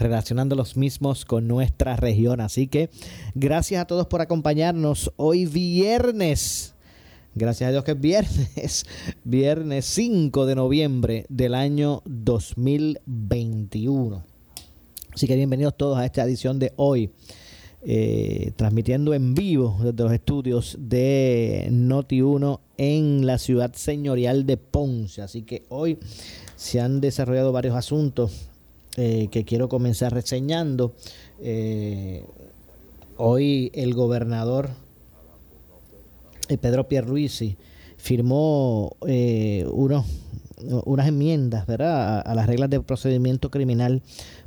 relacionando los mismos con nuestra región. Así que gracias a todos por acompañarnos hoy viernes Gracias a Dios que es viernes, viernes 5 de noviembre del año 2021. Así que bienvenidos todos a esta edición de hoy, eh, transmitiendo en vivo desde los estudios de Noti1 en la ciudad señorial de Ponce. Así que hoy se han desarrollado varios asuntos eh, que quiero comenzar reseñando. Eh, hoy el gobernador eh, Pedro Pierluisi firmó eh, unas enmiendas ¿verdad? A, las reglas de procedimiento criminal.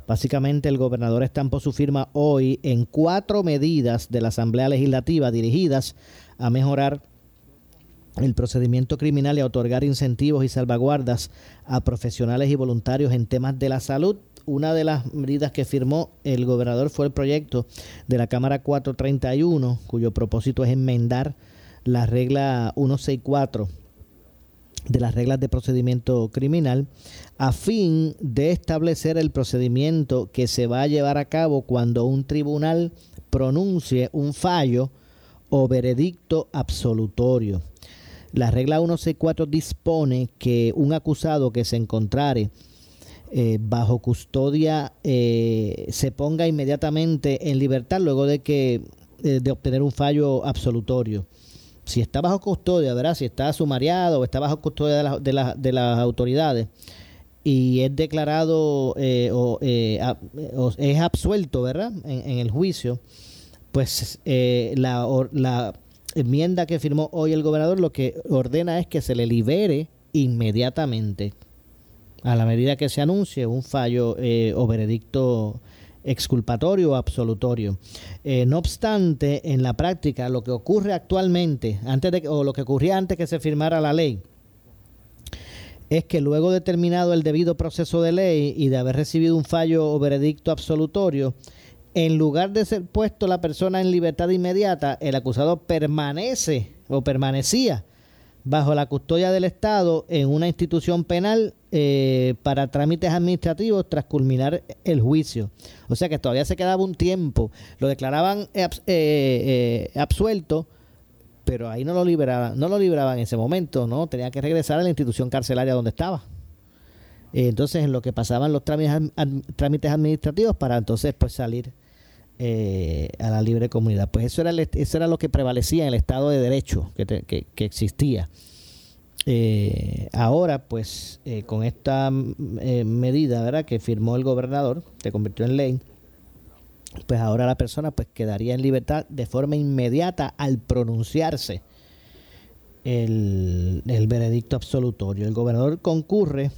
Básicamente el gobernador estampó su firma hoy en cuatro medidas de la Asamblea Legislativa dirigidas a mejorar el procedimiento criminal y a otorgar incentivos y salvaguardas a profesionales y voluntarios en temas de la salud. Una de las medidas que firmó el gobernador fue el proyecto de la Cámara 431, cuyo propósito es enmendar la regla 164 de las reglas de procedimiento criminal a fin de establecer el procedimiento que se va a llevar a cabo cuando un tribunal pronuncie un fallo o veredicto absolutorio. La regla 164 dispone que un acusado que se encontrare eh, bajo custodia eh, se ponga inmediatamente en libertad luego de que eh, de obtener un fallo absolutorio si está bajo custodia, ¿verdad? Si está sumariado o está bajo custodia de, de, las autoridades y es declarado eh, eh, o, es absuelto, ¿verdad? En, el juicio, pues eh, la, la enmienda que firmó hoy el gobernador lo que ordena es que se le libere inmediatamente a la medida que se anuncie un fallo o veredicto exculpatorio o absolutorio. Eh, no obstante, en la práctica, lo que ocurre actualmente, antes de, o lo que ocurría antes que se firmara la ley, es que luego de terminado el debido proceso de ley y de haber recibido un fallo o veredicto absolutorio, en lugar de ser puesto la persona en libertad inmediata, el acusado permanece o permanecía bajo la custodia del Estado en una institución penal eh, para trámites administrativos tras culminar el juicio. O sea que todavía se quedaba un tiempo. Lo declaraban eh, eh, absuelto, pero ahí no lo liberaban, no lo liberaban en ese momento, ¿no? Tenía que regresar a la institución carcelaria donde estaba. entonces, en lo que pasaban los trámites, trámites administrativos para entonces pues salir eh, a la libre comunidad. Pues eso era, eso era lo que prevalecía en el Estado de Derecho que, existía. Eh, ahora, pues, eh, con esta medida ¿verdad? que firmó el gobernador, se convirtió en ley, pues ahora la persona pues quedaría en libertad de forma inmediata al pronunciarse el, el veredicto absolutorio. El gobernador concurre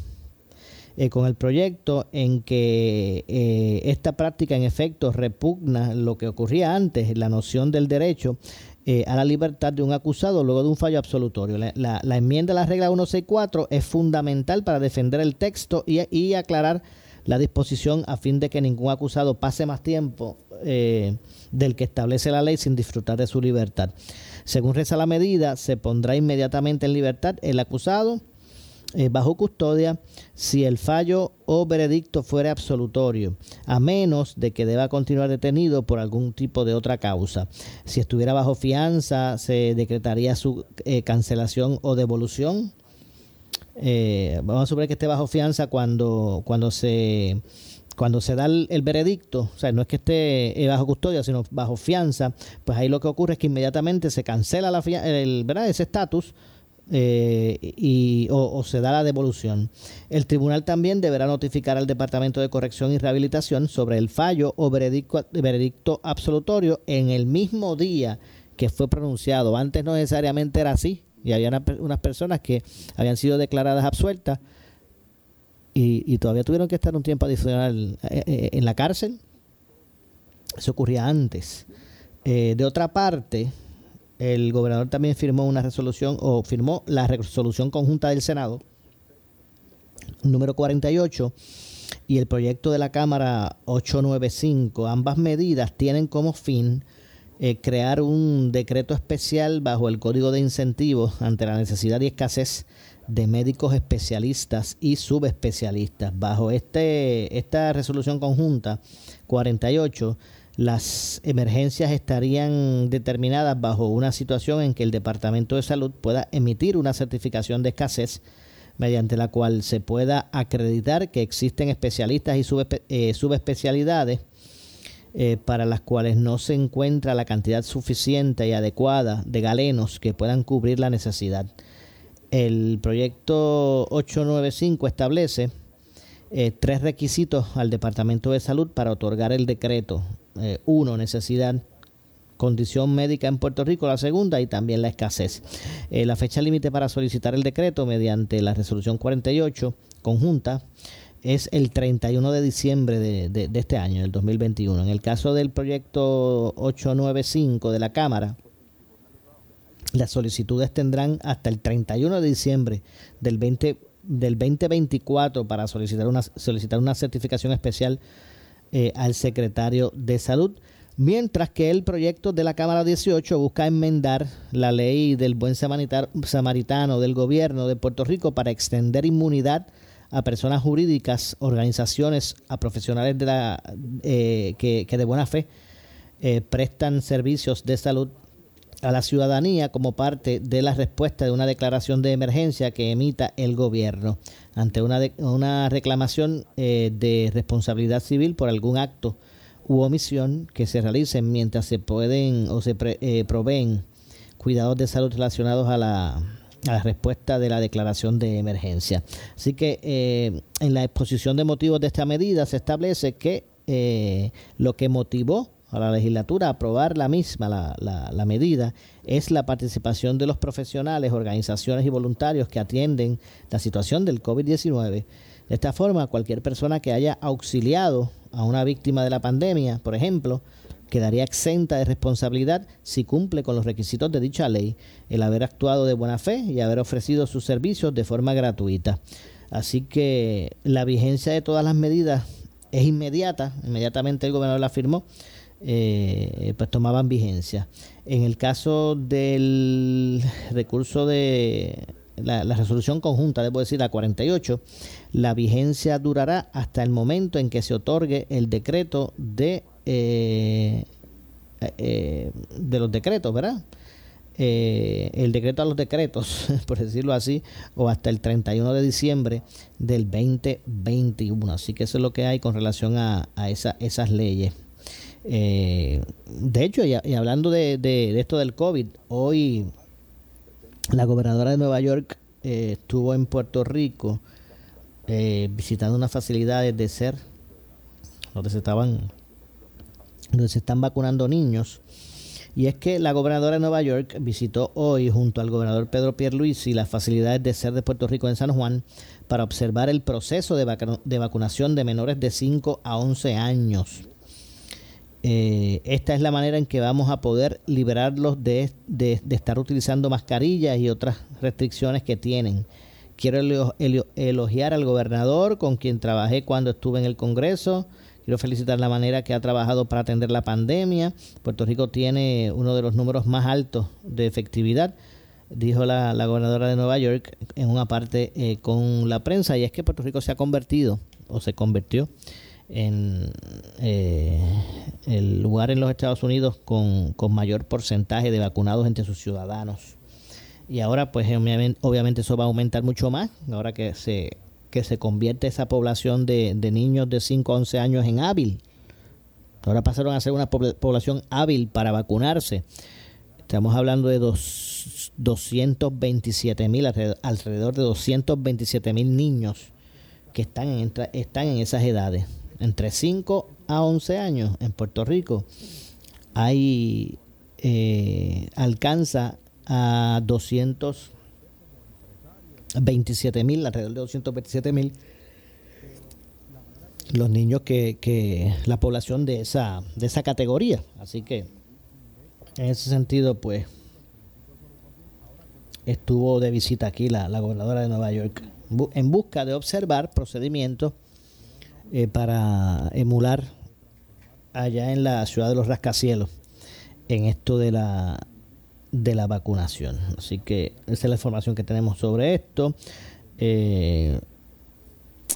eh, con el proyecto en que eh, esta práctica en efecto repugna lo que ocurría antes, la noción del derecho eh, a la libertad de un acusado luego de un fallo absolutorio. La, enmienda a la regla 164 es fundamental para defender el texto y, y, aclarar la disposición a fin de que ningún acusado pase más tiempo del que establece la ley sin disfrutar de su libertad. Según reza la medida, se pondrá inmediatamente en libertad el acusado eh, bajo custodia si el fallo o veredicto fuera absolutorio, a menos de que deba continuar detenido por algún tipo de otra causa. Si estuviera bajo fianza, se decretaría su eh, cancelación o devolución. Eh, vamos a suponer que esté bajo fianza cuando, cuando se cuando se da el, veredicto, o sea, no es que esté bajo custodia, sino bajo fianza, pues ahí lo que ocurre es que inmediatamente se cancela la el, ¿verdad? ese estatus eh, y, o, se da la devolución. El tribunal también deberá notificar al Departamento de Corrección y Rehabilitación sobre el fallo o veredicto, absolutorio en el mismo día que fue pronunciado. Antes no necesariamente era así y había unas personas que habían sido declaradas absueltas y, todavía tuvieron que estar un tiempo adicional eh, eh, en la cárcel. Eso ocurría antes. de otra parte, el gobernador también firmó una resolución o firmó la resolución conjunta del Senado número 48 y el proyecto de la Cámara 895. Ambas medidas tienen como fin eh, crear un decreto especial bajo el Código de Incentivos ante la necesidad y escasez de médicos especialistas y subespecialistas. Bajo este, esta resolución conjunta 48 las emergencias estarían determinadas bajo una situación en que el Departamento de Salud pueda emitir una certificación de escasez mediante la cual se pueda acreditar que existen especialistas y eh, subespecialidades eh, para las cuales no se encuentra la cantidad suficiente y adecuada de galenos que puedan cubrir la necesidad. El proyecto 895 establece eh, tres requisitos al Departamento de Salud para otorgar el decreto eh, uno, necesidad, condición médica en Puerto Rico, la segunda, y también la escasez. Eh, la fecha límite para solicitar el decreto mediante la resolución 48 conjunta es el 31 de diciembre de, de, este año, el 2021. En el caso del proyecto 895 de la Cámara, las solicitudes tendrán hasta el 31 de diciembre del 20 del 2024 para solicitar una solicitar una certificación especial eh, al secretario de Salud. Mientras que el proyecto de la Cámara 18 busca enmendar la ley del buen samaritano del gobierno de Puerto Rico para extender inmunidad a personas jurídicas, organizaciones, a profesionales de la, eh, que, de buena fe eh, prestan servicios de salud a la ciudadanía como parte de la respuesta de una declaración de emergencia que emita el gobierno ante una, una reclamación eh, de responsabilidad civil por algún acto u omisión que se realicen mientras se pueden o se eh, proveen cuidados de salud relacionados a la, a la respuesta de la declaración de emergencia. Así que eh, en la exposición de motivos de esta medida se establece que lo que motivó a la legislatura aprobar la misma, la, la, medida, es la participación de los profesionales, organizaciones y voluntarios que atienden la situación del COVID-19. De esta forma, cualquier persona que haya auxiliado a una víctima de la pandemia, por ejemplo, quedaría exenta de responsabilidad si cumple con los requisitos de dicha ley, el haber actuado de buena fe y haber ofrecido sus servicios de forma gratuita. Así que la vigencia de todas las medidas es inmediata, inmediatamente el gobernador la firmó eh, pues tomaban vigencia. En el caso del recurso de la, resolución conjunta, debo decir, la 48, la vigencia durará hasta el momento en que se otorgue el decreto de, eh, eh, de los decretos, ¿verdad? el decreto a los decretos, por decirlo así, o hasta el 31 de diciembre del 2021. Así que eso es lo que hay con relación a esas leyes. Eh, de hecho, y, hablando de, esto del COVID, hoy la gobernadora de Nueva York eh, estuvo en Puerto Rico eh, visitando unas facilidades de ser donde se estaban donde se están vacunando niños y es que la gobernadora de Nueva York visitó hoy junto al gobernador Pedro Pierluisi las facilidades de ser de Puerto Rico en San Juan para observar el proceso de, de vacunación de menores de 5 a 11 años. Eh, esta es la manera en que vamos a poder liberarlos de, estar utilizando mascarillas y otras restricciones que tienen. Quiero elogiar al gobernador con quien trabajé cuando estuve en el Congreso. Quiero felicitar la manera que ha trabajado para atender la pandemia. Puerto Rico tiene uno de los números más altos de efectividad, dijo la, gobernadora de Nueva York en una parte eh, con la prensa, y es que Puerto Rico se ha convertido o se convirtió en eh, el lugar en los Estados Unidos con, mayor porcentaje de vacunados entre sus ciudadanos. Y ahora, pues obviamente, eso va a aumentar mucho más, ahora que se que se convierte esa población de, niños de 5 a 11 años en hábil. Ahora pasaron a ser una población hábil para vacunarse. Estamos hablando de dos, 227 mil, alrededor de 227 mil niños que están en, están en esas edades. Entre 5 a 11 años en Puerto Rico hay eh, alcanza a 227 mil, alrededor de 227 mil los niños que, que la población de esa de esa categoría. Así que en ese sentido pues estuvo de visita aquí la, gobernadora de Nueva York en busca de observar procedimientos eh, para emular allá en la ciudad de los rascacielos en esto de la de la vacunación. Así que esa es la información que tenemos sobre esto. Eh,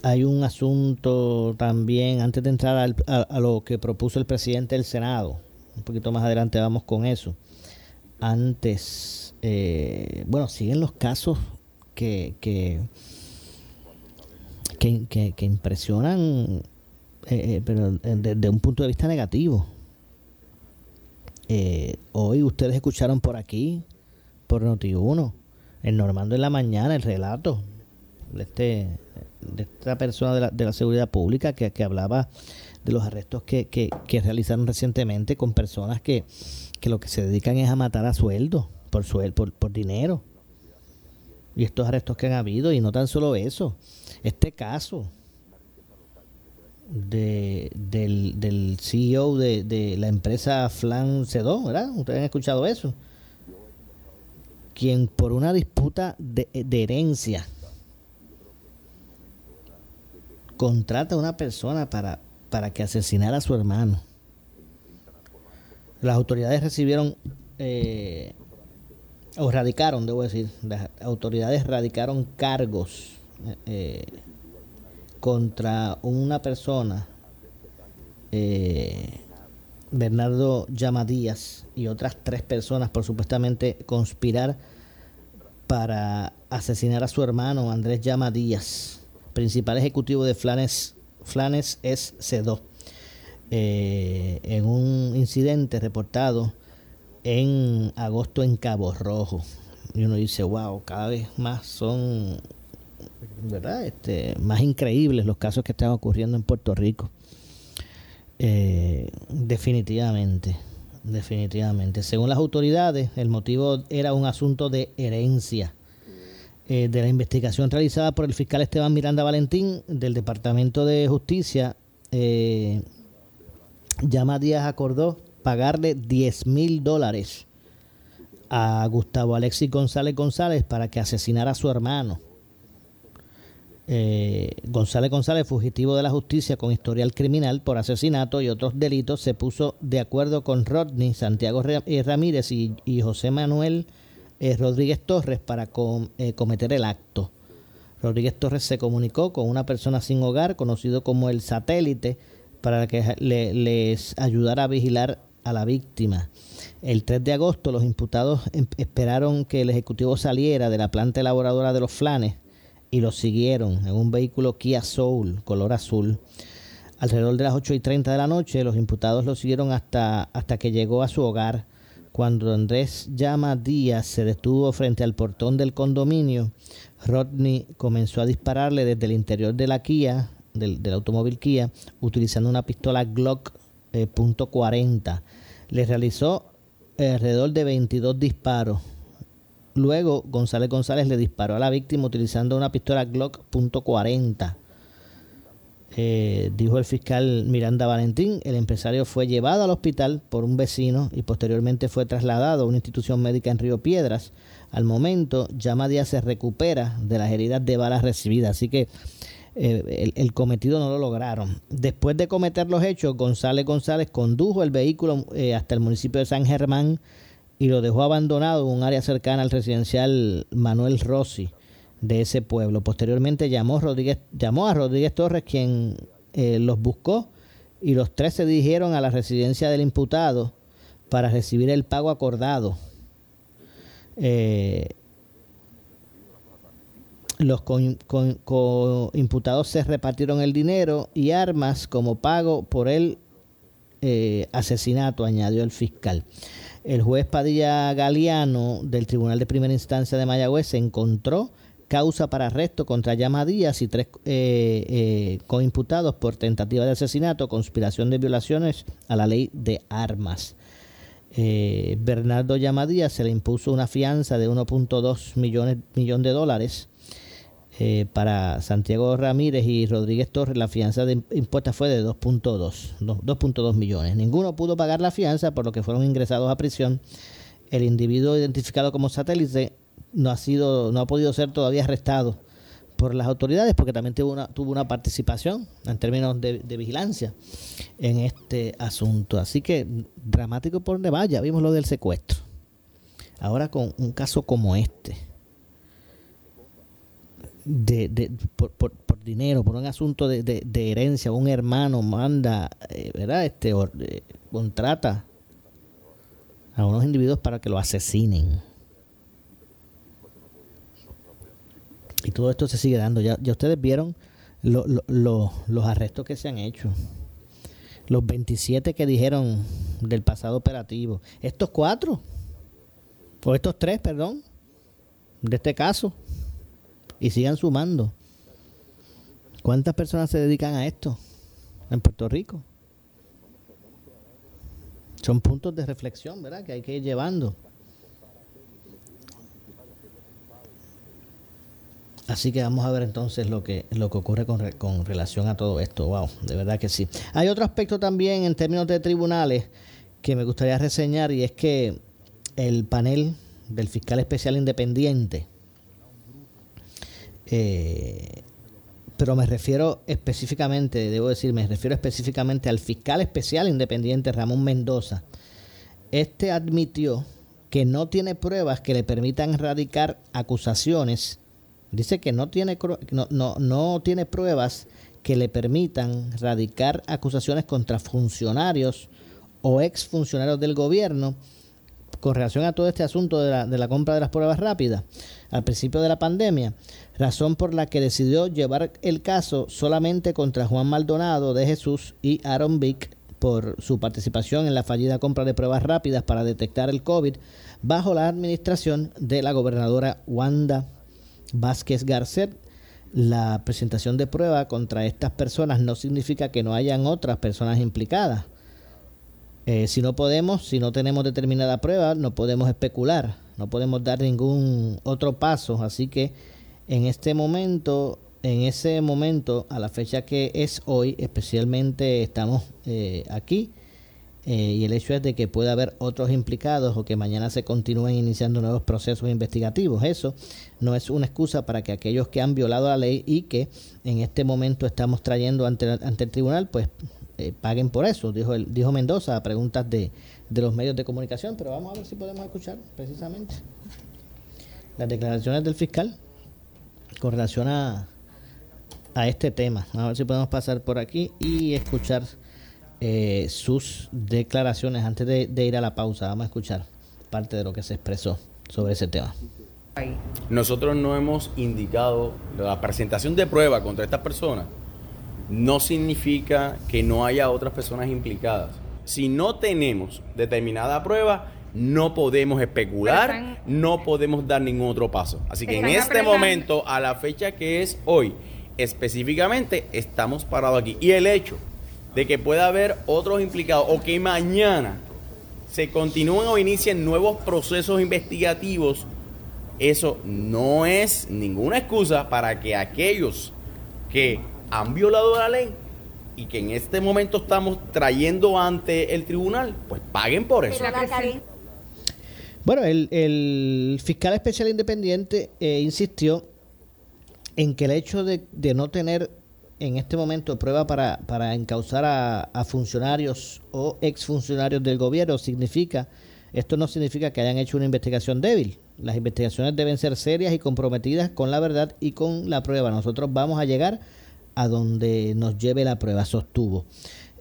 hay un asunto también, antes de entrar a, lo que propuso el presidente del Senado, un poquito más adelante vamos con eso. Antes, eh, bueno, siguen los casos que, que, que, impresionan, eh, pero desde un punto de vista negativo. Eh, hoy ustedes escucharon por aquí, por Noti1, en Normando en la mañana, el relato de, este, de esta persona de la, de la seguridad pública que, hablaba de los arrestos que, que, realizaron recientemente con personas que, lo que se dedican es a matar a sueldo, por, sueldo, por, por dinero. Y estos arrestos que han habido, y no tan solo eso, este caso de, del, del CEO de, de, la empresa Flan C2, ¿verdad? Ustedes han escuchado eso. Quien por una disputa de, de herencia contrata a una persona para, para que asesinara a su hermano. Las autoridades recibieron eh, o radicaron, debo decir, las autoridades radicaron cargos eh, contra una persona, eh, Bernardo Llamadías y otras tres personas por supuestamente conspirar para asesinar a su hermano Andrés Llamadías, principal ejecutivo de Flanes, Flanes es C2, eh, en un incidente reportado en agosto en Cabo Rojo. Y uno dice, wow, cada vez más son ¿verdad? Este, más increíbles los casos que están ocurriendo en Puerto Rico. Eh, definitivamente, definitivamente. Según las autoridades, el motivo era un asunto de herencia. Eh, de la investigación realizada por el fiscal Esteban Miranda Valentín del Departamento de Justicia, eh, Llama Díaz acordó pagarle 10 mil dólares a Gustavo Alexis González González para que asesinara a su hermano eh, González González, fugitivo de la justicia con historial criminal por asesinato y otros delitos, se puso de acuerdo con Rodney, Santiago eh, Ramírez y, José Manuel eh, Rodríguez Torres para cometer el acto. Rodríguez Torres se comunicó con una persona sin hogar, conocido como el satélite, para que les ayudara a vigilar a la víctima. El 3 de agosto los imputados em, esperaron que el ejecutivo saliera de la planta elaboradora de los flanes y lo siguieron en un vehículo Kia Soul color azul. Alrededor de las 8 y 30 de la noche, los imputados lo siguieron hasta, hasta que llegó a su hogar. Cuando Andrés Llama Díaz se detuvo frente al portón del condominio, Rodney comenzó a dispararle desde el interior de la Kia, del, automóvil Kia, utilizando una pistola Glock eh, .40. Le realizó alrededor de 22 disparos Luego, González González le disparó a la víctima utilizando una pistola Glock .40. Eh, dijo el fiscal Miranda Valentín, el empresario fue llevado al hospital por un vecino y posteriormente fue trasladado a una institución médica en Río Piedras. Al momento, Llama Díaz se recupera de las heridas de balas recibidas, así que eh, el, cometido no lo lograron. Después de cometer los hechos, González González condujo el vehículo eh, hasta el municipio de San Germán y lo dejó abandonado en un área cercana al residencial Manuel Rossi de ese pueblo. Posteriormente llamó, a Rodríguez Torres, quien eh, los buscó, y los tres se dirigieron a la residencia del imputado para recibir el pago acordado. Eh, los imputados se repartieron el dinero y armas como pago por el eh, asesinato, añadió el fiscal. El juez Padilla Galeano del Tribunal de Primera Instancia de Mayagüez se encontró causa para arresto contra Llama Díaz y tres eh, eh, coimputados por tentativa de asesinato, conspiración de violaciones a la ley de armas. Eh, Bernardo Llama Díaz se le impuso una fianza de 1.2 millones millón de dólares. Eh, para Santiago Ramírez y Rodríguez Torres la fianza de impuesta fue de 2.2 2.2 millones. Ninguno pudo pagar la fianza por lo que fueron ingresados a prisión. El individuo identificado como satélite no ha sido, no ha podido ser todavía arrestado por las autoridades porque también tuvo una, tuvo una participación en términos de, vigilancia en este asunto. Así que dramático por donde vaya, vimos lo del secuestro. Ahora con un caso como este, de, por, por, dinero, por un asunto de, de, herencia, un hermano manda, eh, ¿verdad? Este, eh, contrata a unos individuos para que lo asesinen Y todo esto se sigue dando. Ya, ya ustedes vieron los arrestos que se han hecho. Los 27 que dijeron del pasado operativo. Estos cuatro, o estos tres, perdón, de este caso. Y sigan sumando. ¿Cuántas personas se dedican a esto en Puerto Rico? Son puntos de reflexión, ¿verdad? Que hay que ir llevando. Así que vamos a ver entonces lo que, lo que ocurre con, con relación a todo esto. Wow, de verdad que sí. Hay otro aspecto también en términos de tribunales que me gustaría reseñar y es que el panel del fiscal especial independiente, eh, pero me refiero específicamente, debo decir, me refiero específicamente al fiscal especial independiente Ramón Mendoza. Este admitió que no tiene pruebas que le permitan radicar acusaciones Dice que no tiene, no, no, no tiene pruebas que le permitan radicar acusaciones contra funcionarios o exfuncionarios del gobierno con relación a todo este asunto de la, de la, compra de las pruebas rápidas al principio de la pandemia, razón por la que decidió llevar el caso solamente contra Juan Maldonado de Jesús y Aaron Vick por su participación en la fallida compra de pruebas rápidas para detectar el COVID bajo la administración de la gobernadora Wanda Vázquez Garcet. La presentación de prueba contra estas personas no significa que no hayan otras personas implicadas. Eh, si no podemos, si no tenemos determinada prueba, no podemos especular, no podemos dar ningún otro paso. Así que en este momento, en ese momento, a la fecha que es hoy, especialmente estamos eh, aquí, eh, y el hecho es de que pueda haber otros implicados o que mañana se continúen iniciando nuevos procesos investigativos. Eso no es una excusa para que aquellos que han violado la ley y que en este momento estamos trayendo ante, ante el tribunal, pues eh, paguen por eso, dijo, el, dijo Mendoza a preguntas de, de los medios de comunicación. Pero vamos a ver si podemos escuchar precisamente las declaraciones del fiscal con relación a, a este tema. A ver si podemos pasar por aquí y escuchar eh, sus declaraciones antes de, ir a la pausa. Vamos a escuchar parte de lo que se expresó sobre ese tema. Nosotros no hemos indicado la presentación de prueba contra estas personas. No significa que no haya otras personas implicadas. Si no tenemos determinada prueba, no podemos especular, no podemos dar ningún otro paso. Así que en este momento, a la fecha que es hoy, específicamente, estamos parados aquí. Y el hecho de que pueda haber otros implicados o que mañana se continúen o inicien nuevos procesos investigativos, eso no es ninguna excusa para que aquellos que han violado la ley y que en este momento estamos trayendo ante el tribunal, pues paguen por eso. Bueno, el, fiscal especial independiente eh, insistió en que el hecho de, de no tener en este momento prueba para, para encauzar a, funcionarios o exfuncionarios del gobierno significa, esto no significa que hayan hecho una investigación débil. Las investigaciones deben ser serias y comprometidas con la verdad y con la prueba. Nosotros vamos a llegar a donde nos lleve la prueba, sostuvo.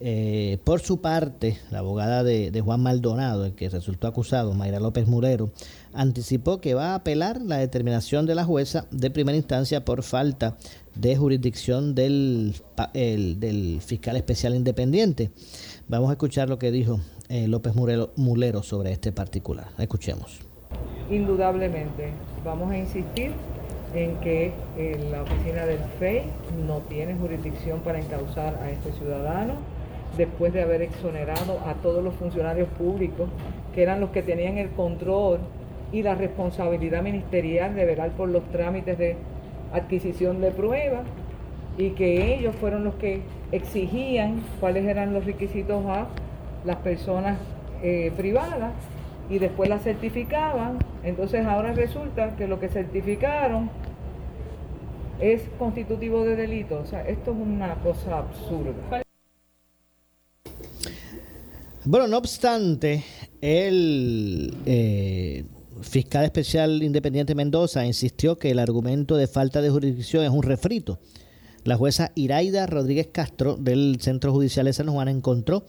Eh, por su parte, la abogada de, Juan Maldonado, el que resultó acusado, Mayra López Murero, anticipó que va a apelar la determinación de la jueza de primera instancia por falta de jurisdicción del, del fiscal especial independiente. Vamos a escuchar lo que dijo eh, López Mulero sobre este particular. Escuchemos. Indudablemente, vamos a insistir en que eh, la oficina del FEI no tiene jurisdicción para encauzar a este ciudadano después de haber exonerado a todos los funcionarios públicos que eran los que tenían el control y la responsabilidad ministerial de velar por los trámites de adquisición de pruebas y que ellos fueron los que exigían cuáles eran los requisitos a las personas eh, privadas y después las certificaban. Entonces ahora resulta que lo que certificaron es constitutivo de delito. O sea, esto es una cosa absurda. Bueno, no obstante, el eh, fiscal especial independiente Mendoza insistió que el argumento de falta de jurisdicción es un refrito. La jueza Iraida Rodríguez Castro del Centro Judicial de San Juan encontró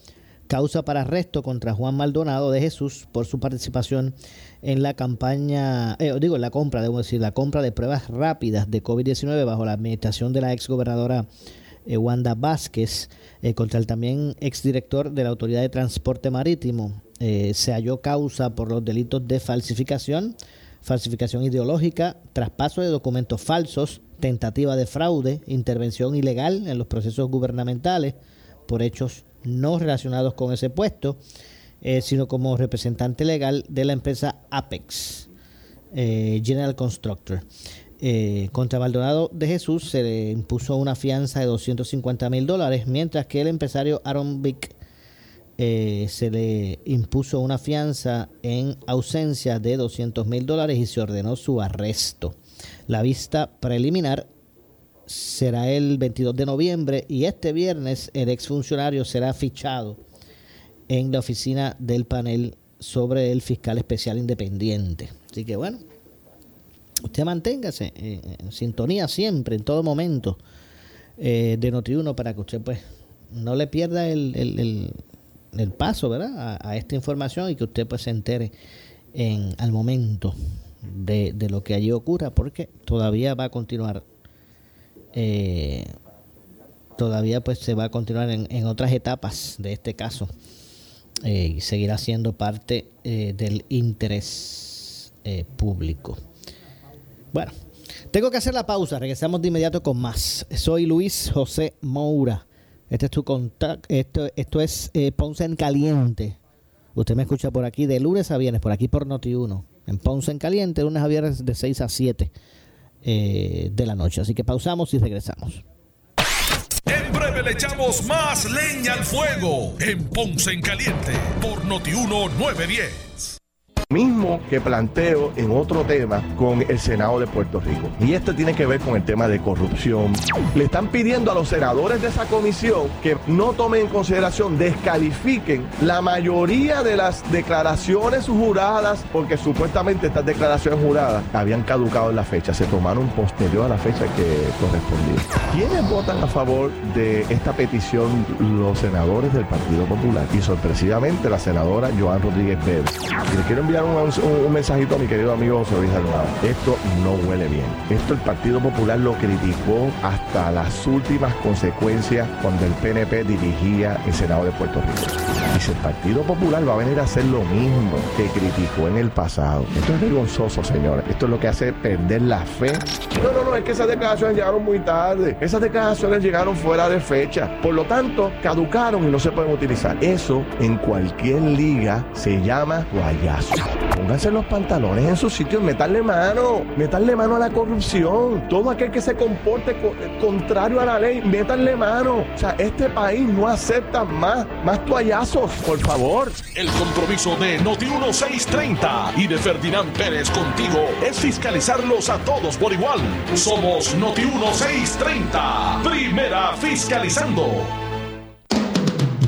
causa para arresto contra Juan Maldonado de Jesús por su participación en la campaña, eh, digo, en la compra, debo decir, la compra de pruebas rápidas de COVID-19 bajo la administración de la ex gobernadora eh, Wanda Vázquez, eh, contra el también exdirector de la Autoridad de Transporte Marítimo. se halló causa por los delitos de falsificación, falsificación ideológica, traspaso de documentos falsos, tentativa de fraude, intervención ilegal en los procesos gubernamentales por hechos no relacionados con ese puesto, eh, sino como representante legal de la empresa Apex eh, General Constructor. Eh, contra Maldonado de Jesús se le impuso una fianza de 250 mil dólares, mientras que el empresario Aaron Vick se le impuso una fianza en ausencia de 200 mil dólares y se ordenó su arresto. La vista preliminar será el 22 de noviembre y este viernes el exfuncionario será fichado en la oficina del panel sobre el fiscal especial independiente. Así que bueno, usted manténgase en sintonía siempre, en todo momento eh, de Notiuno para que usted pues no le pierda el, paso ¿verdad? A, esta información y que usted pues se entere en, al momento de, de lo que allí ocurra porque todavía va a continuar eh, todavía pues se va a continuar en, otras etapas de este caso eh, y seguirá siendo parte eh, del interés público. Bueno, tengo que hacer la pausa, regresamos de inmediato con más. Soy Luis José Moura. Este es tu contacto, esto, esto es Ponce en Caliente. Usted me escucha por aquí de lunes a viernes, por aquí por Noti1, en Ponce en Caliente, lunes a viernes de 6 a 7 eh, de la noche. Así que pausamos y regresamos. En breve le echamos más leña al fuego en Ponce en Caliente por Notiuno 910 mismo que planteo en otro tema con el Senado de Puerto Rico. Y esto tiene que ver con el tema de corrupción. Le están pidiendo a los senadores de esa comisión que no tomen en consideración, descalifiquen la mayoría de las declaraciones juradas, porque supuestamente estas declaraciones juradas habían caducado en la fecha, se tomaron posterior a la fecha que correspondía. ¿Quiénes votan a favor de esta petición? Los senadores del Partido Popular y sorpresivamente la senadora Joan Rodríguez Pérez. le quiero enviar un, mensajito a mi querido amigo José Luis Esto no huele bien. Esto el Partido Popular lo criticó hasta las últimas consecuencias cuando el PNP dirigía el Senado de Puerto Rico. Y si el Partido Popular va a venir a hacer lo mismo que criticó en el pasado. Esto es vergonzoso, señores. Esto es lo que hace perder la fe. No, no, no, es que esas declaraciones llegaron muy tarde. Esas declaraciones llegaron fuera de fecha. Por lo tanto, caducaron y no se pueden utilizar. Eso en cualquier liga se llama guayazo. Pónganse los pantalones en su sitio, meterle mano, meterle mano a la corrupción. Todo aquel que se comporte contrario a la ley, métanle mano. O sea, este país no acepta más, más toallazos, por favor. El compromiso de Noti 1630 y de Ferdinand Pérez contigo es fiscalizarlos a todos por igual. Somos Noti 1630, primera fiscalizando.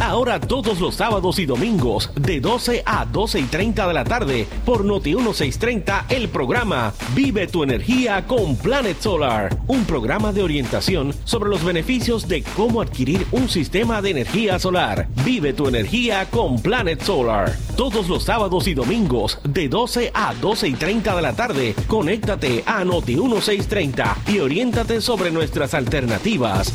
Ahora todos los sábados y domingos de 12 a 12 y 30 de la tarde por Noti 1630 el programa Vive tu energía con Planet Solar, un programa de orientación sobre los beneficios de cómo adquirir un sistema de energía solar. Vive tu energía con Planet Solar. Todos los sábados y domingos de 12 a 12 y 30 de la tarde, conéctate a Noti 1630 y oriéntate sobre nuestras alternativas.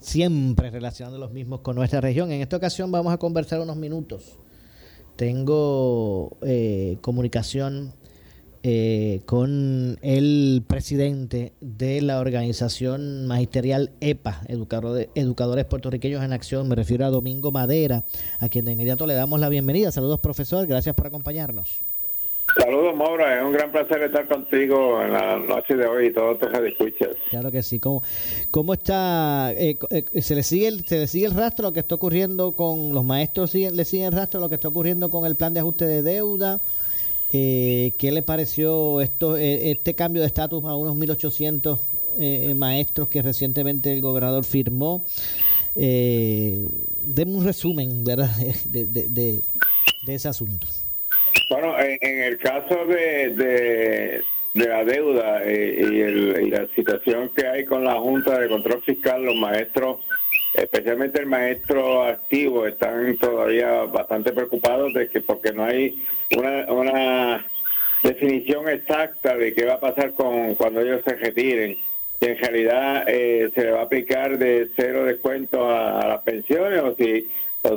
siempre relacionando los mismos con nuestra región. En esta ocasión vamos a conversar unos minutos. Tengo eh, comunicación eh, con el presidente de la organización magisterial EPA, Educadores Puertorriqueños en Acción. Me refiero a Domingo Madera, a quien de inmediato le damos la bienvenida. Saludos, profesor. Gracias por acompañarnos. Saludos, Maura. Es un gran placer estar contigo en la noche de hoy y todos tus escuchas. Claro que sí. ¿Cómo, cómo está? Eh, eh, ¿se, le sigue el, ¿Se le sigue el rastro lo que está ocurriendo con los maestros? ¿Le sigue el rastro lo que está ocurriendo con el plan de ajuste de deuda? Eh, ¿Qué le pareció esto, eh, este cambio de estatus a unos 1.800 eh, maestros que recientemente el gobernador firmó? Eh, deme un resumen ¿verdad? De, de, de, ese asunto. Bueno, en, el caso de, de, la deuda y, y la situación que hay con la Junta de Control Fiscal, los maestros especialmente el maestro activo, están todavía bastante preocupados de que porque no hay una, definición exacta de qué va a pasar con cuando ellos se retiren. Si en realidad eh, se le va a aplicar de cero descuento a, las pensiones o si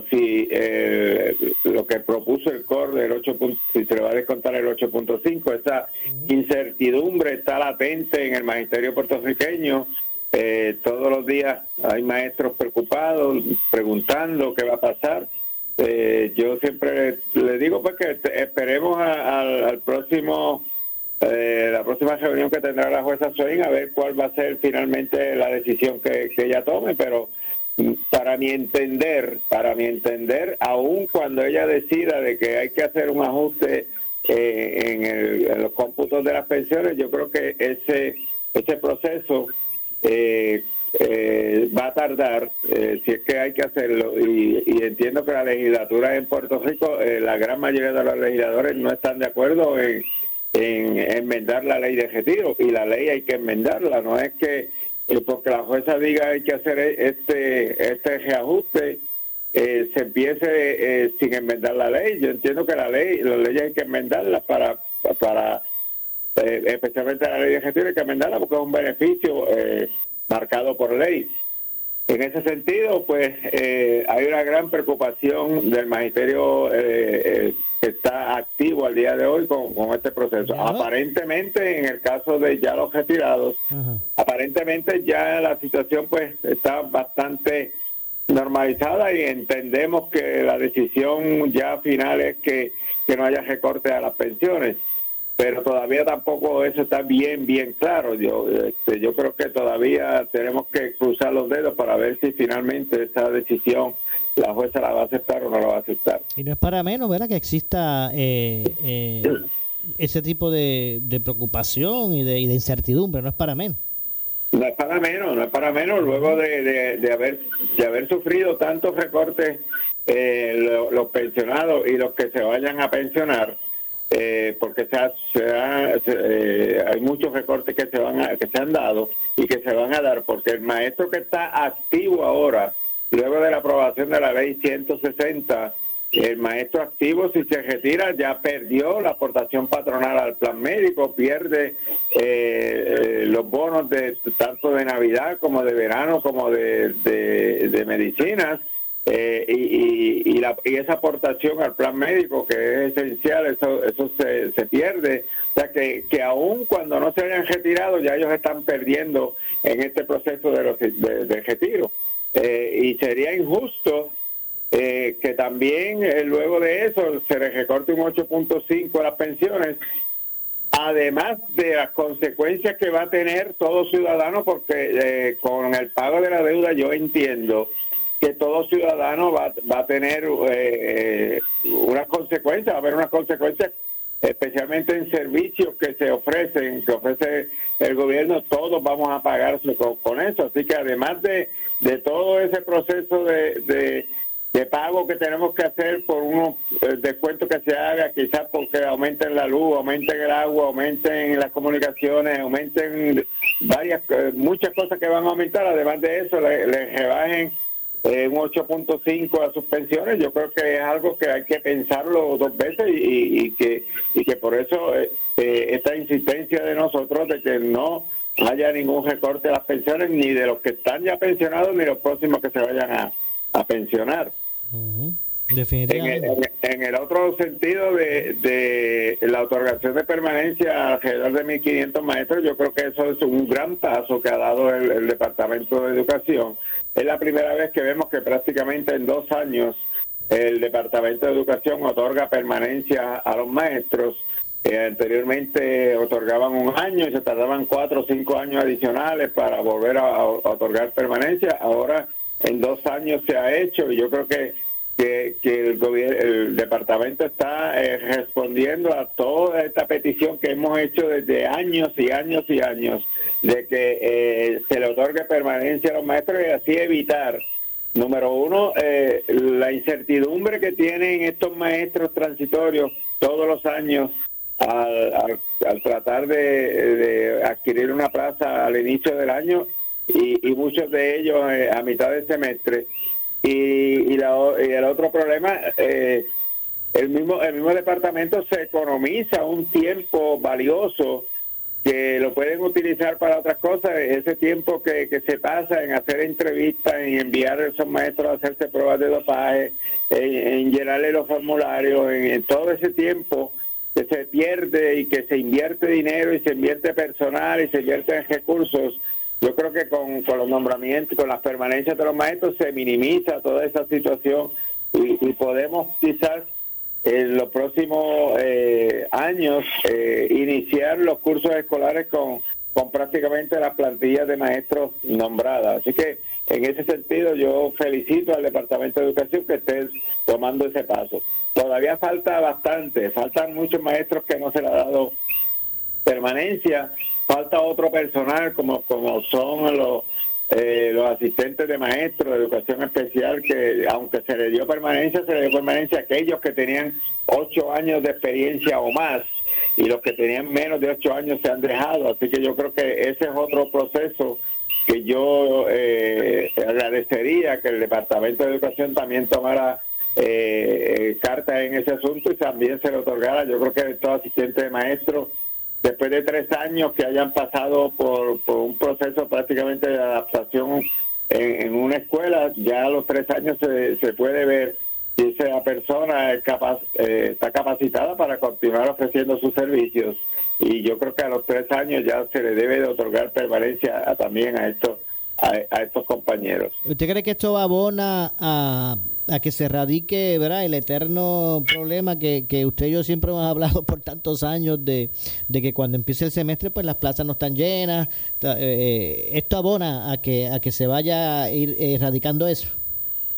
si eh, lo que propuso el COR del 8. si se le va a descontar el 8.5, esa incertidumbre está latente en el magisterio puertorriqueño eh, todos los días hay maestros preocupados, preguntando qué va a pasar. Eh, yo siempre le digo pues que esperemos al próximo, eh, la próxima reunión que tendrá la jueza Swain a ver cuál va a ser finalmente la decisión que, ella tome, pero para mi entender, para mi entender, aun cuando ella decida de que hay que hacer un ajuste en, en los cómputos de las pensiones, yo creo que ese ese proceso eh, eh, va a tardar, eh, si es que hay que hacerlo, y, entiendo que la legislatura en Puerto Rico, eh, la gran mayoría de los legisladores no están de acuerdo en, enmendar la ley de retiro, y la ley hay que enmendarla, no es que porque la jueza diga hay que hacer este, este reajuste, se empiece sin enmendar la ley. Yo entiendo que la ley, las leyes hay que enmendarlas para, para eh, especialmente la ley de gestión, hay que enmendarla porque es un beneficio eh, marcado por ley. En ese sentido, pues eh, hay una gran preocupación del magisterio está activo al día de hoy con, este proceso. Aparentemente, en el caso de ya los retirados, aparentemente ya la situación pues está bastante normalizada y entendemos que la decisión ya final es que, que no haya recorte a las pensiones pero todavía tampoco eso está bien, bien claro. Yo, este, yo creo que todavía tenemos que cruzar los dedos para ver si finalmente esa decisión la jueza la va a aceptar o no la va a aceptar. Y no es para menos, ¿verdad? Que exista eh, eh, ese tipo de, preocupación y de, incertidumbre, no es para menos. No es para menos, no es para menos. Luego de, de, haber, de haber sufrido tantos recortes eh, los pensionados y los que se vayan a pensionar, eh, porque se, eh, hay muchos recortes que se van que se han dado y que se van a dar porque el maestro que está activo ahora luego de la aprobación de la ley 160 el maestro activo si se retira ya perdió la aportación patronal al plan médico pierde eh, los bonos de tanto de navidad como de verano como de, de medicinas eh, y, y, la, y, esa aportación al plan médico que es esencial, eso, eso se, se pierde. O sea que, que aún cuando no se hayan retirado, ya ellos están perdiendo en este proceso de, los, de, retiro. Eh, y sería injusto eh, que también luego de eso se les recorte un 8.5 a las pensiones, además de las consecuencias que va a tener todo ciudadano, porque con el pago de la deuda yo entiendo que todo ciudadano va, va a tener eh, unas consecuencias, va a haber unas consecuencias especialmente en servicios que se ofrecen, que ofrece el gobierno, todos vamos a pagar con, eso. Así que además de, de todo ese proceso de, de, pago que tenemos que hacer por unos eh, descuentos que se haga, quizás porque aumenten la luz, aumenten el agua, aumenten las comunicaciones, aumenten varias, eh, muchas cosas que van a aumentar, además de eso le, le rebajen un 8.5 a sus pensiones, yo creo que es algo que hay que pensarlo dos veces y, que y que por eso eh, eh, esta insistencia de nosotros de que no haya ningún recorte a las pensiones ni de los que están ya pensionados ni los próximos que se vayan a, pensionar. En Definitivamente. el, en el otro sentido de, de la otorgación de permanencia alrededor de 1.500 maestros, yo creo que eso es un gran paso que ha dado el, el Departamento de Educación. Es la primera vez que vemos que prácticamente en dos años el Departamento de Educación otorga permanencia a los maestros. Eh, anteriormente otorgaban un año y se tardaban cuatro o cinco años adicionales para volver a, a otorgar permanencia. Ahora en dos años se ha hecho y yo creo que que, que el gobierno, el departamento está eh, respondiendo a toda esta petición que hemos hecho desde años y años y años de que eh, se le otorgue permanencia a los maestros y así evitar número uno eh, la incertidumbre que tienen estos maestros transitorios todos los años al, al- tratar de, de adquirir una plaza al inicio del año y, y muchos de ellos eh, a mitad del semestre y, y, la y el otro problema, eh, el mismo el mismo departamento se economiza un tiempo valioso que lo pueden utilizar para otras cosas, ese tiempo que, que se pasa en hacer entrevistas, en enviar a esos maestros a hacerse pruebas de dopaje, en, en llenarle los formularios, en, en todo ese tiempo que se pierde y que se invierte dinero y se invierte personal y se invierte en recursos yo creo que con, con los nombramientos, con las permanencias de los maestros se minimiza toda esa situación y, podemos quizás en los próximos eh, años eh, iniciar los cursos escolares con, con prácticamente las plantillas de maestros nombradas. Así que en ese sentido yo felicito al Departamento de Educación que esté tomando ese paso. Todavía falta bastante, faltan muchos maestros que no se le ha dado permanencia, falta otro personal como, como son los, eh, los asistentes de maestros de educación especial que aunque se le dio permanencia, se le dio permanencia a aquellos que tenían ocho años de experiencia o más y los que tenían menos de ocho años se han dejado. Así que yo creo que ese es otro proceso que yo eh, agradecería que el Departamento de Educación también tomara eh, carta en ese asunto y también se le otorgara. Yo creo que estos asistentes de maestros después de tres años que hayan pasado por, por un proceso prácticamente de adaptación en, en una escuela, ya a los tres años se, se puede ver si esa persona eh, está capacitada para continuar ofreciendo sus servicios. Y yo creo que a los tres años ya se le debe de otorgar permanencia a- también a estos a, estos compañeros. ¿Usted cree que esto abona a, que se radique ¿verdad? el eterno problema que, que usted y yo siempre hemos hablado por tantos años de, de que cuando empiece el semestre pues las plazas no están llenas? Ta- eh, ¿Esto abona a que, a que se vaya a ir eh, erradicando eso?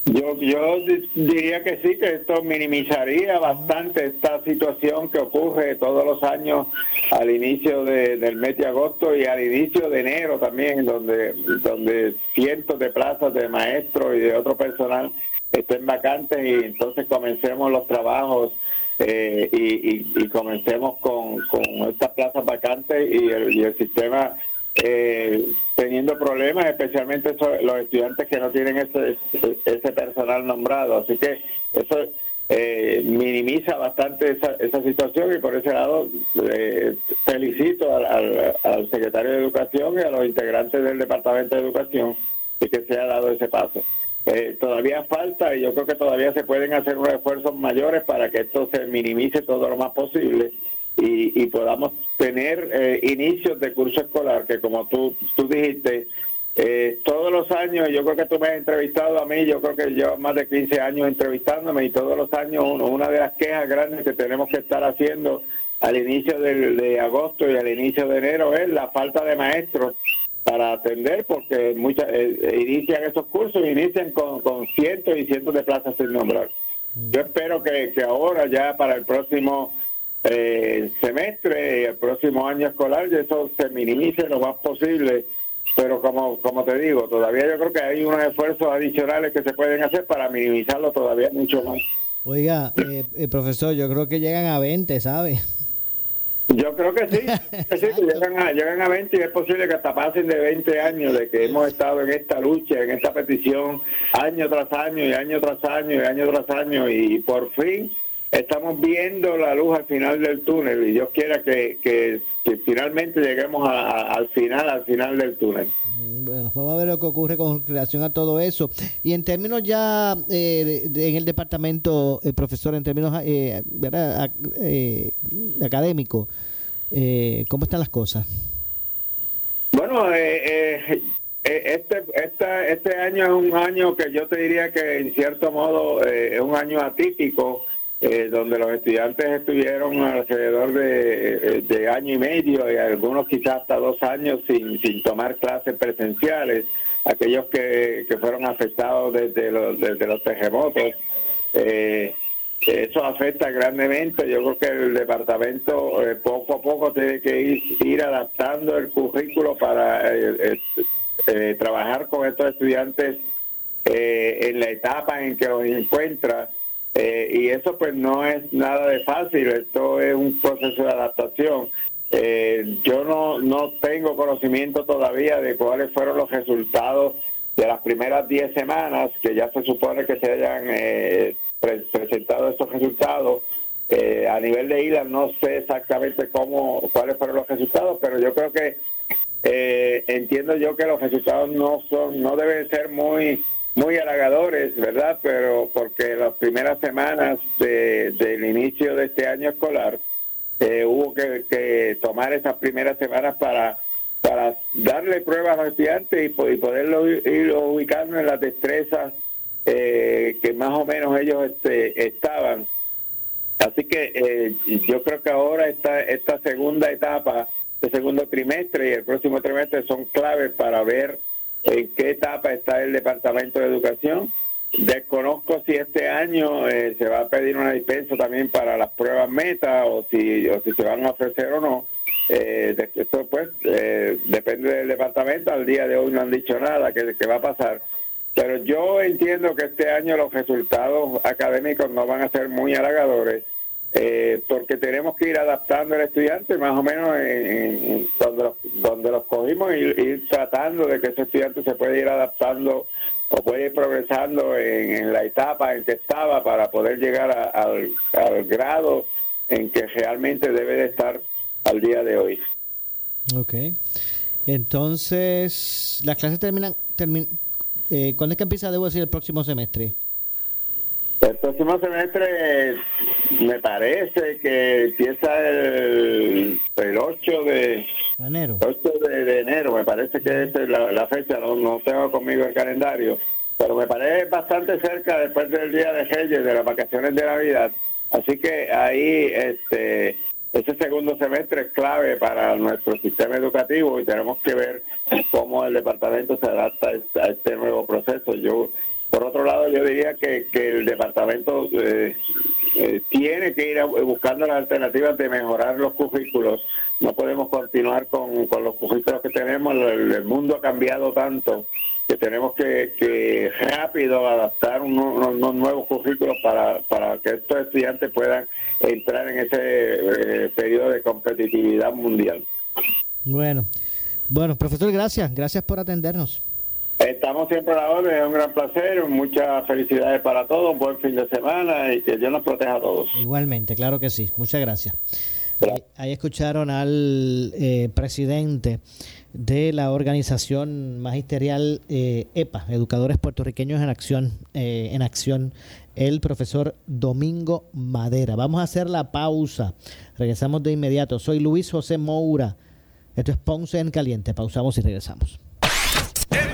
Yo, yo di- diría que sí, que esto minimizaría bastante esta situación que ocurre todos los años al inicio de- del mes de agosto y al inicio de enero también, donde, donde cientos de plazas de maestros y de otro personal estén vacantes y entonces comencemos los trabajos eh, y, y- y comencemos con, con estas plazas vacantes y el, y el sistema eh, teniendo problemas, especialmente los estudiantes que no tienen ese, ese personal nombrado. Así que eso eh, minimiza bastante esa, esa situación y por ese lado eh, felicito al secretario de Educación y a los integrantes del Departamento de Educación de que se ha dado ese paso. Eh, todavía falta y yo creo que todavía se pueden hacer unos esfuerzos mayores para que esto se minimice todo lo más posible y, y podamos tener eh, inicios de curso escolar que como tú, tú dijiste, eh, todos los años, yo creo que tú me has entrevistado a mí, yo creo que llevo más de 15 años entrevistándome y todos los años uno, una de las quejas grandes que tenemos que estar haciendo al inicio del- de agosto y al inicio de enero es la falta de maestros para atender porque muchas eh, eh, inician esos cursos inician con, con cientos y cientos de plazas sin nombrar. Yo espero que, que ahora ya para el próximo eh, semestre y el próximo año escolar ya eso se minimice lo más posible. Pero como, como te digo, todavía yo creo que hay unos esfuerzos adicionales que se pueden hacer para minimizarlo todavía mucho más. Oiga, eh, eh, profesor, yo creo que llegan a 20, ¿sabe? Yo creo que sí, que sí, que llegan, a, llegan a 20 y es posible que hasta pasen de 20 años de que hemos estado en esta lucha, en esta petición, año tras año y año tras año y año tras año y por fin estamos viendo la luz al final del túnel y Dios quiera que, que, que finalmente lleguemos a- a- al final, al final del túnel. Bueno, vamos a ver lo que ocurre con relación a todo eso. Y en términos ya eh, en el departamento, el profesor, en términos eh, eh académicos, ¿cómo están las cosas? Bueno, este, este, este año es un año que yo te diría que en cierto modo es un año atípico eh, donde los estudiantes estuvieron alrededor de, año y medio y algunos quizás hasta dos años sin, sin tomar clases presenciales, aquellos que, fueron afectados desde los, desde los terremotos. Eh, eso afecta grandemente. Yo creo que el departamento eh, poco a poco tiene que ir, ir adaptando el currículo para trabajar con estos estudiantes en la etapa en que los encuentra eh, y eso pues no es nada de fácil, esto es un proceso de adaptación. Eh, yo no, no tengo conocimiento todavía de cuáles fueron los resultados de las primeras 10 semanas, que ya se supone que se hayan eh, presentado estos resultados. a nivel de ILA no sé exactamente cómo cuáles fueron los resultados, pero yo creo que entiendo yo que los resultados no son no deben ser muy muy halagadores, ¿verdad? Pero porque las primeras semanas del inicio de este año escolar eh, hubo que, tomar esas primeras semanas para para darle pruebas a los estudiantes y, poderlo ir ubicando en las destrezas eh, que más o menos ellos este, estaban. Así que eh, yo creo que ahora esta, esta segunda etapa, este segundo trimestre y el próximo trimestre son claves para ver en qué etapa está el Departamento de Educación. Desconozco si este año eh, se va a pedir una dispensa también para las pruebas meta o si, o si se van a ofrecer o no. Eh, esto pues eh, depende del departamento. Al día de hoy no han dicho nada que, que va a pasar. Pero yo entiendo que este año los resultados académicos no van a ser muy halagadores eh, porque tenemos que ir adaptando al estudiante más o menos en, donde, los, donde los cogimos y ir, tratando de que ese estudiante se pueda ir adaptando o puede ir progresando en, la etapa en que estaba para poder llegar al, grado en que realmente debe de estar al día de hoy. Ok. Entonces, las clases terminan, eh, ¿cuándo es que empieza, debo decir, el próximo semestre? El próximo semestre me parece que empieza el, el 8 de enero. 8 de, enero, me parece que es la, fecha, no, tengo conmigo el calendario, pero me parece bastante cerca después del Día de Reyes, de las vacaciones de Navidad. Así que ahí este ese segundo semestre es clave para nuestro sistema educativo y tenemos que ver cómo el departamento se adapta a este nuevo proceso. Yo por otro lado, yo diría que, el departamento eh, eh, tiene que ir buscando las alternativas de mejorar los currículos. No podemos continuar con, los currículos que tenemos. El, mundo ha cambiado tanto que tenemos que, rápido adaptar unos, nuevos currículos para, para que estos estudiantes puedan entrar en ese eh, periodo de competitividad mundial. Bueno, bueno, profesor, gracias. Gracias por atendernos. Estamos siempre a la orden, es un gran placer, muchas felicidades para todos, buen fin de semana y que Dios nos proteja a todos. Igualmente, claro que sí, muchas gracias. Ahí, escucharon al eh, presidente de la organización magisterial eh, EPA, Educadores Puertorriqueños en Acción, eh, en Acción, el profesor Domingo Madera. Vamos a hacer la pausa, regresamos de inmediato. Soy Luis José Moura, esto es Ponce en Caliente, pausamos y regresamos.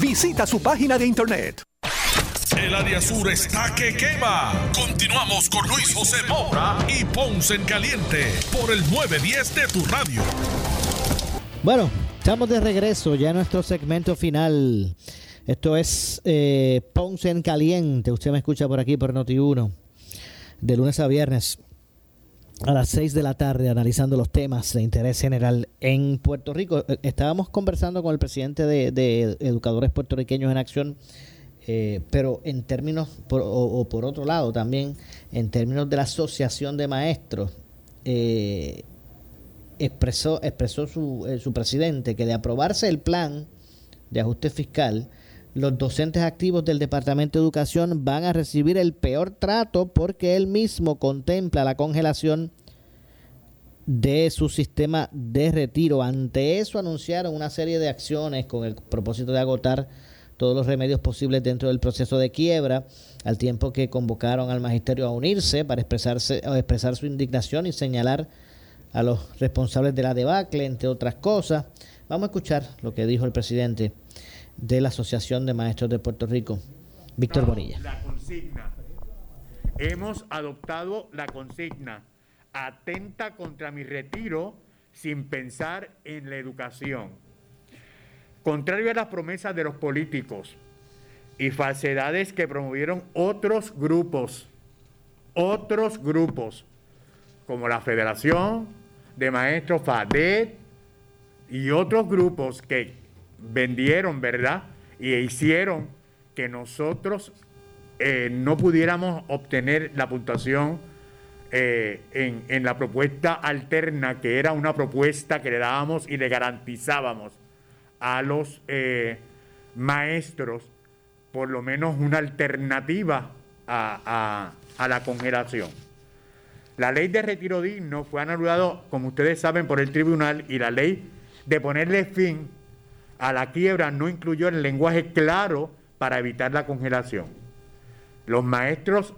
Visita su página de internet. El área sur está que quema. Continuamos con Luis José Moura y Ponce en Caliente por el 910 de tu radio. Bueno, estamos de regreso ya en nuestro segmento final. Esto es eh, Ponce en Caliente. Usted me escucha por aquí por Noti1. De lunes a viernes a las 6 de la tarde analizando los temas de interés general en Puerto Rico. Eh, Estábamos conversando con el presidente de, Educadores Puertorriqueños en Acción, eh, pero en términos, por- o, o por otro lado también, en términos de la Asociación de Maestros, eh, expresó, expresó su, eh, su presidente que de aprobarse el plan de ajuste fiscal, los docentes activos del Departamento de Educación van a recibir el peor trato porque él mismo contempla la congelación de su sistema de retiro. Ante eso anunciaron una serie de acciones con el propósito de agotar todos los remedios posibles dentro del proceso de quiebra, al tiempo que convocaron al magisterio a unirse para expresarse, a expresar su indignación y señalar a los responsables de la debacle, entre otras cosas. Vamos a escuchar lo que dijo el presidente de la Asociación de Maestros de Puerto Rico, Víctor Bonilla. La consigna. Hemos adoptado la consigna. Atenta contra mi retiro sin pensar en la educación. Contrario a las promesas de los políticos y falsedades que promovieron otros grupos, otros grupos, como la Federación de Maestros FADET y otros grupos que vendieron, ¿verdad? Y hicieron que nosotros eh, no pudiéramos obtener la puntuación eh, en, en la propuesta alterna, que era una propuesta que le dábamos y le garantizábamos a los eh, maestros por lo menos una alternativa a, a- a la congelación. La ley de retiro digno fue anulada, como ustedes saben, por el tribunal y la ley de ponerle fin a la quiebra no incluyó el lenguaje claro para evitar la congelación. Los maestros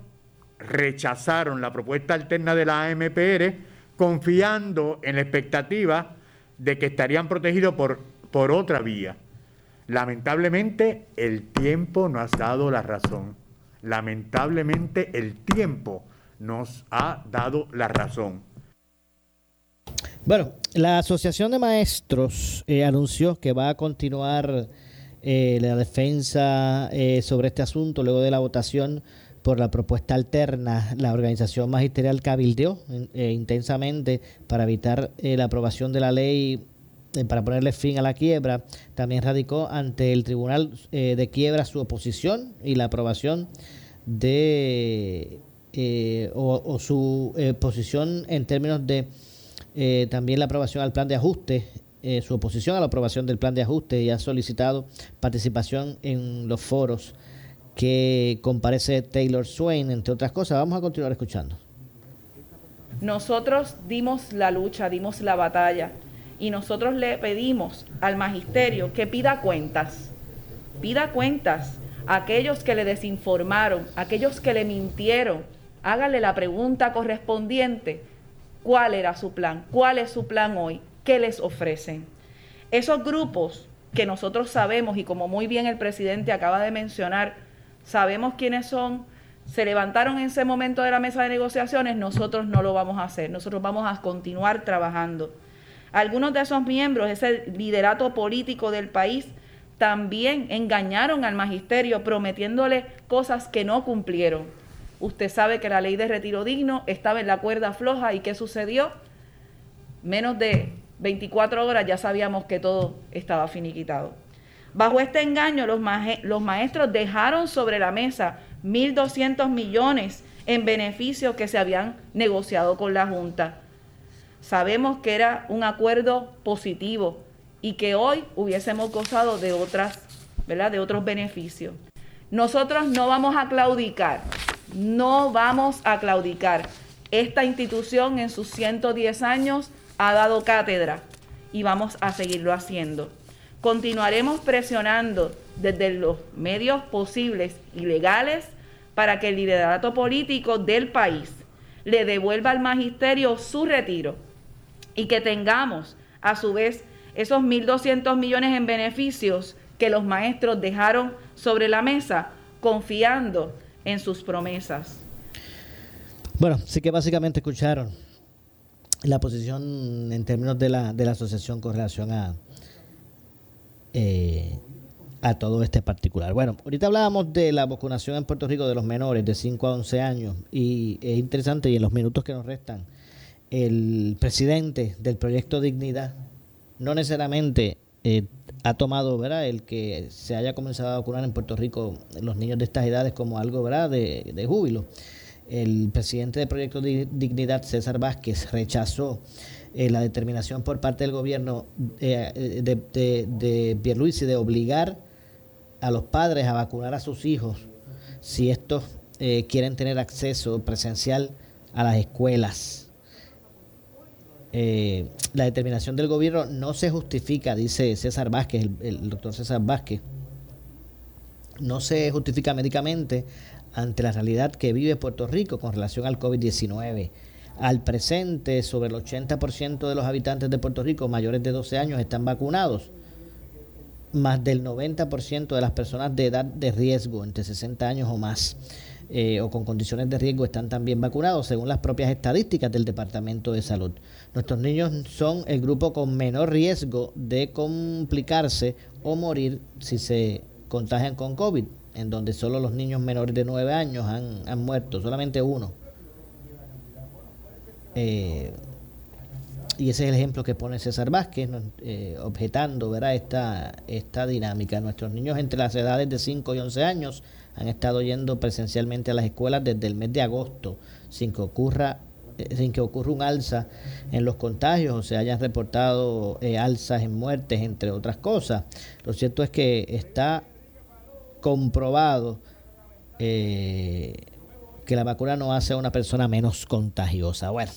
rechazaron la propuesta alterna de la AMPR confiando en la expectativa de que estarían protegidos por, por otra vía. Lamentablemente el tiempo nos ha dado la razón. Lamentablemente el tiempo nos ha dado la razón. Bueno, la Asociación de Maestros eh, anunció que va a continuar eh, la defensa eh, sobre este asunto luego de la votación por la propuesta alterna. La organización magisterial cabildeó eh, intensamente para evitar eh, la aprobación de la ley para ponerle fin a la quiebra. También radicó ante el Tribunal de Quiebra su oposición y la aprobación de eh, o, o su eh, posición en términos de eh, también la aprobación al plan de ajuste, eh, su oposición a la aprobación del plan de ajuste y ha solicitado participación en los foros que comparece Taylor Swain, entre otras cosas. Vamos a continuar escuchando. Nosotros dimos la lucha, dimos la batalla y nosotros le pedimos al magisterio que pida cuentas, pida cuentas a aquellos que le desinformaron, a aquellos que le mintieron, háganle la pregunta correspondiente, ¿cuál era su plan? ¿Cuál es su plan hoy? ¿Qué les ofrecen? Esos grupos que nosotros sabemos y como muy bien el presidente acaba de mencionar, sabemos quiénes son, se levantaron en ese momento de la mesa de negociaciones, nosotros no lo vamos a hacer, nosotros vamos a continuar trabajando. Algunos de esos miembros, ese liderato político del país, también engañaron al magisterio prometiéndole cosas que no cumplieron. Usted sabe que la ley de retiro digno estaba en la cuerda floja y ¿qué sucedió? Menos de 24 horas ya sabíamos que todo estaba finiquitado. Bajo este engaño, los, maestros dejaron sobre la mesa 1.200 millones en beneficios que se habían negociado con la Junta. Sabemos que era un acuerdo positivo y que hoy hubiésemos gozado de otras ¿verdad? De otros beneficios. Nosotros no vamos a claudicar, no vamos a claudicar. Esta institución en sus 110 años ha dado cátedra y vamos a seguirlo haciendo. Continuaremos presionando desde los medios posibles y legales para que el liderato político del país le devuelva al magisterio su retiro y que tengamos a su vez esos 1.200 millones en beneficios que los maestros dejaron sobre la mesa confiando en sus promesas. Bueno, sí que básicamente escucharon la posición en términos de la, de la asociación con relación a, eh, todo este particular. Bueno, ahorita hablábamos de la vacunación en Puerto Rico de los menores de 5 a 11 años y es interesante y en los minutos que nos restan, el presidente del proyecto Dignidad no necesariamente eh, ha tomado ¿verdad? el que se haya comenzado a vacunar en Puerto Rico los niños de estas edades como algo ¿verdad? De, de júbilo. El presidente del proyecto Dignidad, César Vázquez, rechazó eh, la determinación por parte del gobierno eh, de, de, de Pierluisi de obligar a los padres a vacunar a sus hijos si estos eh, quieren tener acceso presencial a las escuelas. La determinación del gobierno no se justifica, dice César Vázquez, el, el doctor César Vázquez, no se justifica médicamente ante la realidad que vive Puerto Rico con relación al COVID-19 al presente, sobre el 80% de los habitantes de Puerto Rico mayores de 12 años están vacunados. Más del 90% de las personas de edad de riesgo, entre 60 años o más, eh, o con condiciones de riesgo, están también vacunados, según las propias estadísticas del Departamento de Salud. Nuestros niños son el grupo con menor riesgo de complicarse o morir si se contagian con COVID, en donde solo los niños menores de 9 años han, han muerto, solamente uno eh, y ese es el ejemplo que pone César Vázquez, eh, objetando ¿verdad? Esta, esta dinámica. Nuestros niños entre las edades de 5 y 11 años han estado yendo presencialmente a las escuelas desde el mes de agosto, sin que ocurra eh, sin que ocurra un alza en los contagios o se hayan reportado alzas en muertes, entre otras cosas. Lo cierto es que está comprobado que la vacuna no hace a una persona menos contagiosa. Bueno.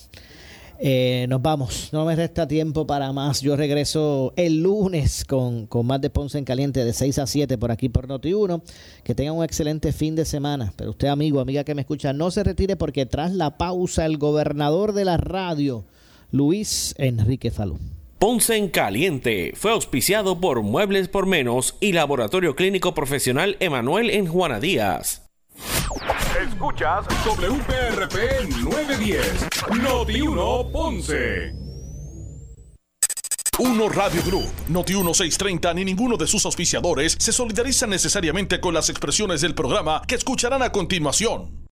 Eh, nos vamos, no me resta tiempo para más. Yo regreso el lunes con, con, más de Ponce en Caliente de 6 a 7 por aquí por Noti1. Que tengan un excelente fin de semana. Pero usted, amigo, amiga que me escucha, no se retire porque tras la pausa, el gobernador de la radio, Luis Enrique Falú. Ponce en Caliente fue auspiciado por Muebles por Menos y Laboratorio Clínico Profesional Emanuel en Juana Díaz. Escuchas WPRP 910, Noti 1 Ponce. Uno Radio Group, Noti 1630 ni ninguno de sus auspiciadores se solidariza necesariamente con las expresiones del programa que escucharán a continuación.